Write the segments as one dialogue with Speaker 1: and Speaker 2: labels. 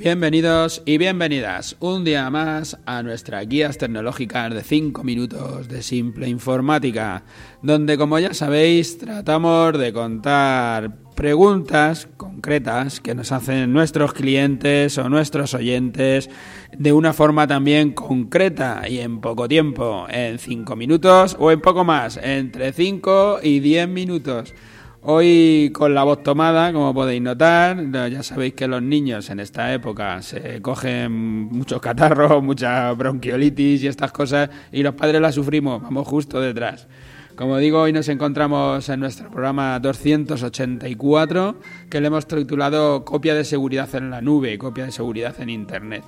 Speaker 1: Bienvenidos y bienvenidas un día más a nuestras guías tecnológicas de 5 minutos de simple informática, donde como ya sabéis tratamos de contar preguntas concretas que nos hacen nuestros clientes o nuestros oyentes de una forma también concreta y en poco tiempo, en 5 minutos o en poco más, entre 5 y 10 minutos. Hoy con la voz tomada, como podéis notar, ya sabéis que los niños en esta época se cogen muchos catarros, mucha bronquiolitis y estas cosas, y los padres las sufrimos, vamos justo detrás. Como digo, hoy nos encontramos en nuestro programa 284, que le hemos titulado Copia de seguridad en la nube, copia de seguridad en Internet.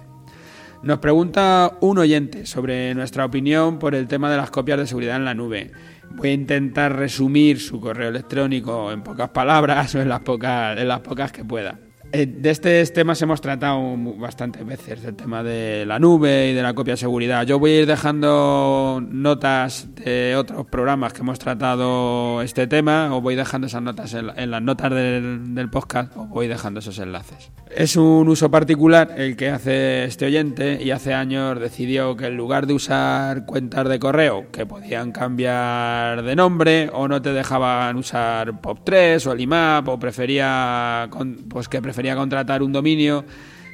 Speaker 1: Nos pregunta un oyente sobre nuestra opinión por el tema de las copias de seguridad en la nube. Voy a intentar resumir su correo electrónico en pocas palabras o en las pocas, en las pocas que pueda. Eh, de este tema hemos tratado bastantes veces, el tema de la nube y de la copia de seguridad. Yo voy a ir dejando notas de otros programas que hemos tratado este tema, o voy dejando esas notas en, las notas del, podcast, o voy dejando esos enlaces. Es un uso particular el que hace este oyente y hace años decidió que en lugar de usar cuentas de correo que podían cambiar de nombre o no te dejaban usar POP3 o el IMAP o prefería pues que prefería Quería contratar un dominio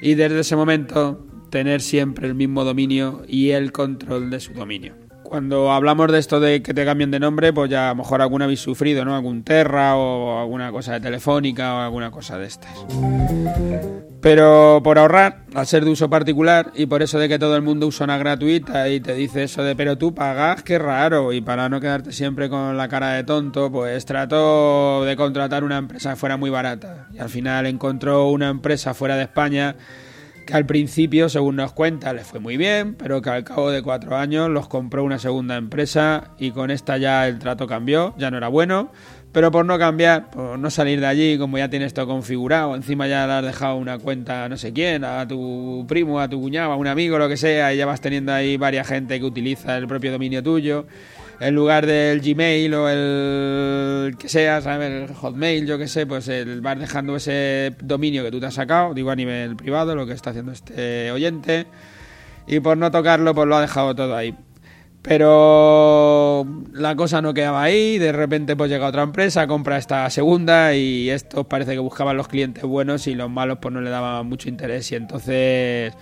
Speaker 1: y desde ese momento tener siempre el mismo dominio y el control de su dominio. Cuando hablamos de esto de que te cambien de nombre, pues ya a lo mejor alguna habéis sufrido, ¿no? Algún Terra o alguna cosa de Telefónica o alguna cosa de estas. Pero por ahorrar, al ser de uso particular y por eso de que todo el mundo usa una gratuita y te dice eso de pero tú pagas, qué raro, y para no quedarte siempre con la cara de tonto, pues trató de contratar una empresa que fuera muy barata. Y al final encontró una empresa fuera de España que al principio, según nos cuenta, le fue muy bien, pero que al cabo de cuatro años los compró una segunda empresa y con esta ya el trato cambió, ya no era bueno pero por no cambiar, por no salir de allí, como ya tienes todo configurado, encima ya le has dejado una cuenta a no sé quién, a tu primo, a tu cuñado, a un amigo, lo que sea, y ya vas teniendo ahí varias gente que utiliza el propio dominio tuyo, en lugar del Gmail o el que sea, ¿sabes? El Hotmail, yo que sé, pues el, vas dejando ese dominio que tú te has sacado, digo a nivel privado, lo que está haciendo este oyente, y por no tocarlo, pues lo ha dejado todo ahí. Pero la cosa no quedaba ahí, de repente pues llega otra empresa, compra esta segunda y estos parece que buscaban los clientes buenos y los malos pues no le daban mucho interés y entonces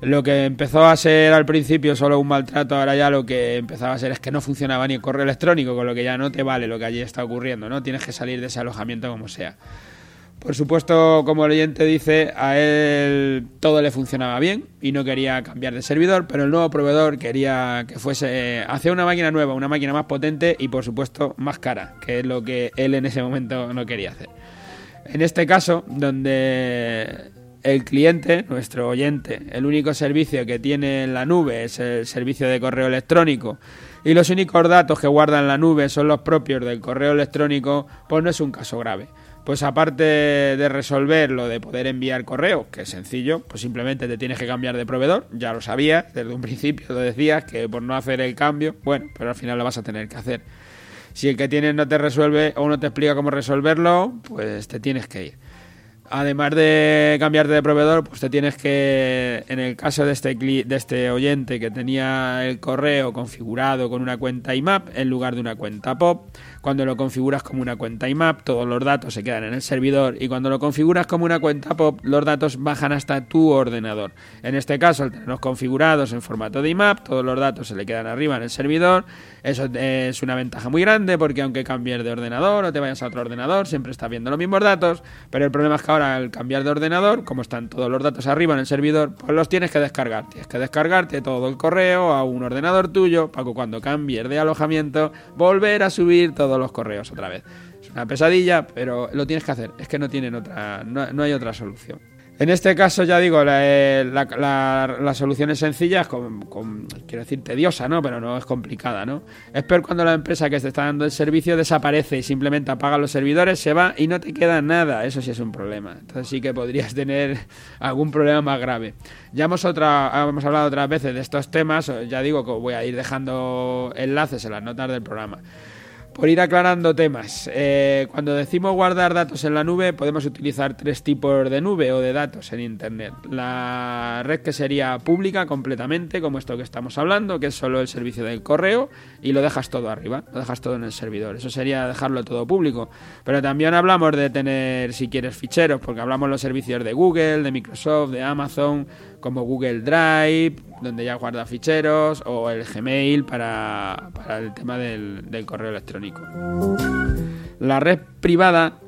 Speaker 1: lo que empezó a ser al principio solo un maltrato, ahora ya lo que empezaba a ser es que no funcionaba ni el correo electrónico, con lo que ya no te vale lo que allí está ocurriendo, ¿no? Tienes que salir de ese alojamiento como sea. Por supuesto, como el oyente dice, a él todo le funcionaba bien y no quería cambiar de servidor, pero el nuevo proveedor quería que fuese hacia una máquina nueva, una máquina más potente y por supuesto más cara, que es lo que él en ese momento no quería hacer. En este caso, donde el cliente, nuestro oyente, el único servicio que tiene en la nube es el servicio de correo electrónico y los únicos datos que guarda en la nube son los propios del correo electrónico, pues no es un caso grave. Pues aparte de resolver lo de poder enviar correo, que es sencillo, pues simplemente te tienes que cambiar de proveedor, ya lo sabías, desde un principio lo decías, que por no hacer el cambio, bueno, pero al final lo vas a tener que hacer. Si el que tienes no te resuelve o no te explica cómo resolverlo, pues te tienes que ir. Además de cambiarte de proveedor, pues te tienes que, en el caso de este, de este oyente que tenía el correo configurado con una cuenta IMAP en lugar de una cuenta POP, cuando lo configuras como una cuenta IMAP, todos los datos se quedan en el servidor y cuando lo configuras como una cuenta POP, los datos bajan hasta tu ordenador. En este caso, al tenerlos configurados en formato de IMAP, todos los datos se le quedan arriba en el servidor. Eso es una ventaja muy grande porque aunque cambies de ordenador o te vayas a otro ordenador, siempre estás viendo los mismos datos, pero el problema es que ahora al cambiar de ordenador, como están todos los datos arriba en el servidor, pues los tienes que descargar. Tienes que descargarte todo el correo a un ordenador tuyo para que cuando cambies de alojamiento, volver a subir todo los correos otra vez. Es una pesadilla, pero lo tienes que hacer. Es que no tienen otra, no, hay otra solución. En este caso, ya digo, la, eh, solución es sencilla, con, quiero decir tediosa, ¿no? Pero no es complicada, ¿no? Es peor cuando la empresa que te está dando el servicio desaparece y simplemente apaga los servidores, se va y no te queda nada. Eso sí es un problema. Entonces sí que podrías tener algún problema más grave. Ya hemos, otra, hemos hablado otras veces de estos temas, ya digo que voy a ir dejando enlaces en las notas del programa. Por ir aclarando temas, eh, cuando decimos guardar datos en la nube, podemos utilizar tres tipos de nube o de datos en Internet. La red que sería pública completamente, como esto que estamos hablando, que es solo el servicio del correo, y lo dejas todo arriba, lo dejas todo en el servidor. Eso sería dejarlo todo público. Pero también hablamos de tener, si quieres, ficheros, porque hablamos de los servicios de Google, de Microsoft, de Amazon, como Google Drive, donde ya guarda ficheros, o el Gmail para, el tema del, correo electrónico. La red privada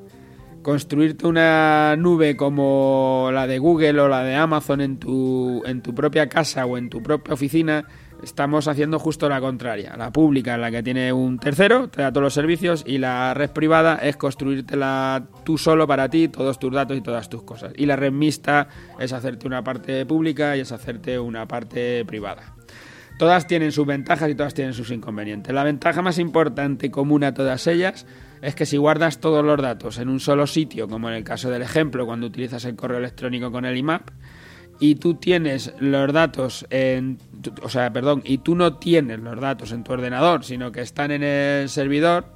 Speaker 1: construirte una nube como la de Google o la de Amazon en tu, en tu propia casa o en tu propia oficina estamos haciendo justo la contraria. La pública es la que tiene un tercero, te da todos los servicios, y la red privada es construírtela tú solo para ti, todos tus datos y todas tus cosas. Y la red mixta es hacerte una parte pública y es hacerte una parte privada. Todas tienen sus ventajas y todas tienen sus inconvenientes. La ventaja más importante y común a todas ellas es que si guardas todos los datos en un solo sitio, como en el caso del ejemplo cuando utilizas el correo electrónico con el IMAP, y tú tienes los datos en, o sea, perdón, y tú no tienes los datos en tu ordenador, sino que están en el servidor,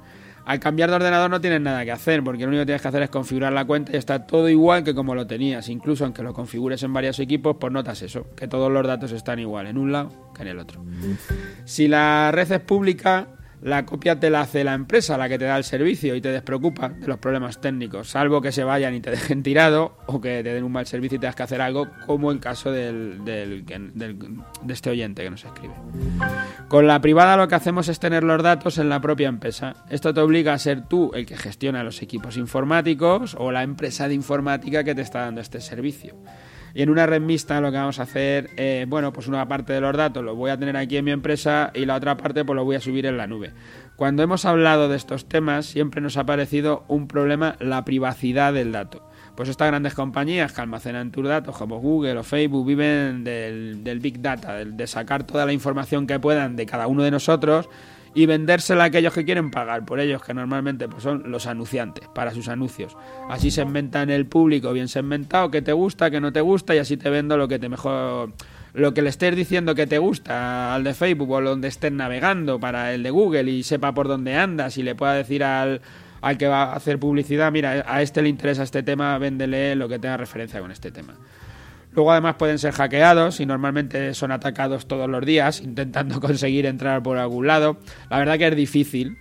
Speaker 1: al cambiar de ordenador no tienes nada que hacer, porque lo único que tienes que hacer es configurar la cuenta y está todo igual que como lo tenías. Incluso aunque lo configures en varios equipos, pues notas eso, que todos los datos están igual en un lado que en el otro. Si la red es pública, la copia te la hace la empresa, la que te da el servicio, y te despreocupa de los problemas técnicos, salvo que se vayan y te dejen tirado o que te den un mal servicio y tengas que hacer algo, como el caso de este oyente que nos escribe. Con la privada lo que hacemos es tener los datos en la propia empresa. Esto te obliga a ser tú el que gestiona los equipos informáticos o la empresa de informática que te está dando este servicio. Y en una red mixta lo que vamos a hacer, eh, bueno, pues una parte de los datos los voy a tener aquí en mi empresa y la otra parte pues lo voy a subir en la nube. Cuando hemos hablado de estos temas siempre nos ha parecido un problema la privacidad del dato. Pues estas grandes compañías que almacenan tus datos como Google o Facebook viven del, del Big Data, de sacar toda la información que puedan de cada uno de nosotros y vendérsela a aquellos que quieren pagar por ellos, que normalmente pues, son los anunciantes para sus anuncios. Así se en el público bien segmentado, que te gusta, que no te gusta, y así te vendo lo que te mejor lo que le estés diciendo que te gusta al de Facebook o donde estés navegando para el de Google y sepa por dónde andas y le pueda decir al, al que va a hacer publicidad, mira, a este le interesa este tema, véndele lo que tenga referencia con este tema. Luego además pueden ser hackeados y normalmente son atacados todos los días intentando conseguir entrar por algún lado. La verdad que es difícil,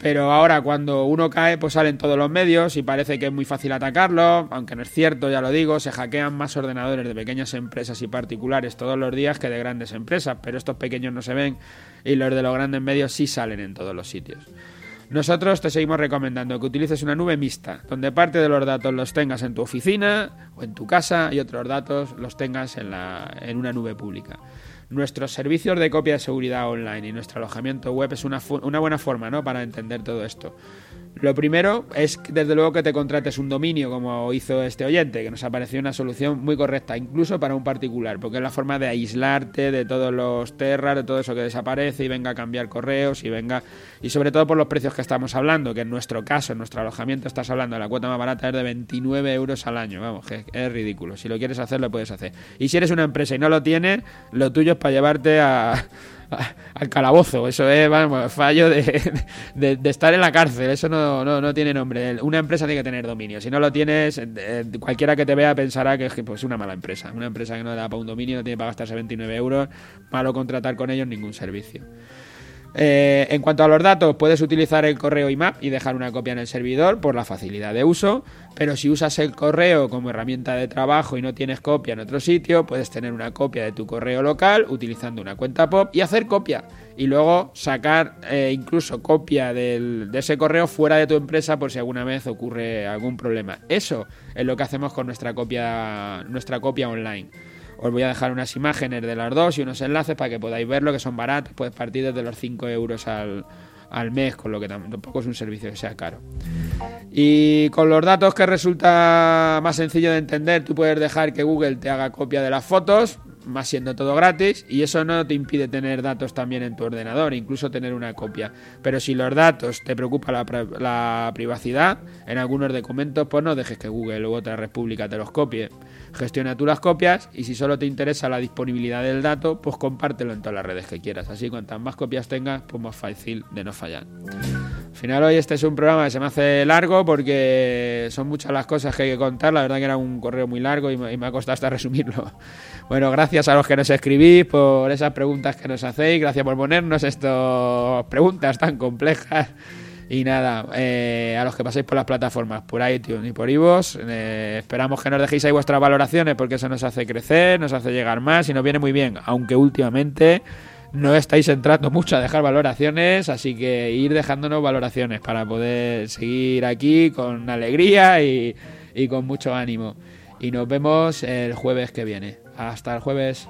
Speaker 1: pero ahora cuando uno cae pues salen todos los medios y parece que es muy fácil atacarlo, aunque no es cierto, ya lo digo, se hackean más ordenadores de pequeñas empresas y particulares todos los días que de grandes empresas, pero estos pequeños no se ven y los de los grandes medios sí salen en todos los sitios. Nosotros te seguimos recomendando que utilices una nube mixta, donde parte de los datos los tengas en tu oficina o en tu casa y otros datos los tengas en, una nube pública. Nuestros servicios de copia de seguridad online y nuestro alojamiento web es una, una buena forma ¿no? para entender todo esto. Lo primero es, desde luego, que te contrates un dominio, como hizo este oyente, que nos ha parecido una solución muy correcta, incluso para un particular, porque es la forma de aislarte de todos los terras, de todo eso que desaparece y venga a cambiar correos y venga. Y sobre todo por los precios que estamos hablando, que en nuestro caso, en nuestro alojamiento, estás hablando de la cuota más barata es de 29 euros al año. Vamos, que es ridículo. Si lo quieres hacer, lo puedes hacer. Y si eres una empresa y no lo tienes, lo tuyo es para llevarte a al calabozo. Eso es, vamos, fallo de, estar en la cárcel. Eso no, no, tiene nombre. Una empresa tiene que tener dominio. Si no lo tienes, eh, cualquiera que te vea pensará que es pues, una mala empresa. Una empresa que no da para un dominio, no tiene para gastarse 29 euros. Malo contratar con ellos ningún servicio. Eh, en cuanto a los datos, puedes utilizar el correo IMAP y dejar una copia en el servidor por la facilidad de uso, pero si usas el correo como herramienta de trabajo y no tienes copia en otro sitio, puedes tener una copia de tu correo local utilizando una cuenta POP y hacer copia y luego sacar eh, incluso copia de ese correo fuera de tu empresa por si alguna vez ocurre algún problema. Eso es lo que hacemos con nuestra copia, nuestra copia online. Os voy a dejar unas imágenes de las dos y unos enlaces para que podáis verlo, que son baratos. Puedes partir desde los 5 euros al, al mes, con lo que tampoco es un servicio que sea caro. Y con los datos que resulta más sencillo de entender, tú puedes dejar que Google te haga copia de las fotos, más siendo todo gratis, y eso no te impide tener datos también en tu ordenador, incluso tener una copia. Pero si los datos te preocupa la, la privacidad, en algunos documentos, pues no dejes que Google u otra república te los copie. Gestiona tú las copias y si solo te interesa la disponibilidad del dato, pues compártelo en todas las redes que quieras. Así cuantas más copias tengas, pues más fácil de no fallar. Al final hoy este es un programa que se me hace largo porque son muchas las cosas que hay que contar. La verdad que era un correo muy largo y me, ha costado hasta resumirlo. Bueno, gracias a los que nos escribís por esas preguntas que nos hacéis. Gracias por ponernos estas preguntas tan complejas. Y nada, eh, a los que paséis por las plataformas, por iTunes y por iVoox, eh, esperamos que nos dejéis ahí vuestras valoraciones porque eso nos hace crecer, nos hace llegar más y nos viene muy bien. Aunque últimamente no estáis entrando mucho a dejar valoraciones, así que ir dejándonos valoraciones para poder seguir aquí con alegría y, y con mucho ánimo. Y nos vemos el jueves que viene. Hasta el jueves.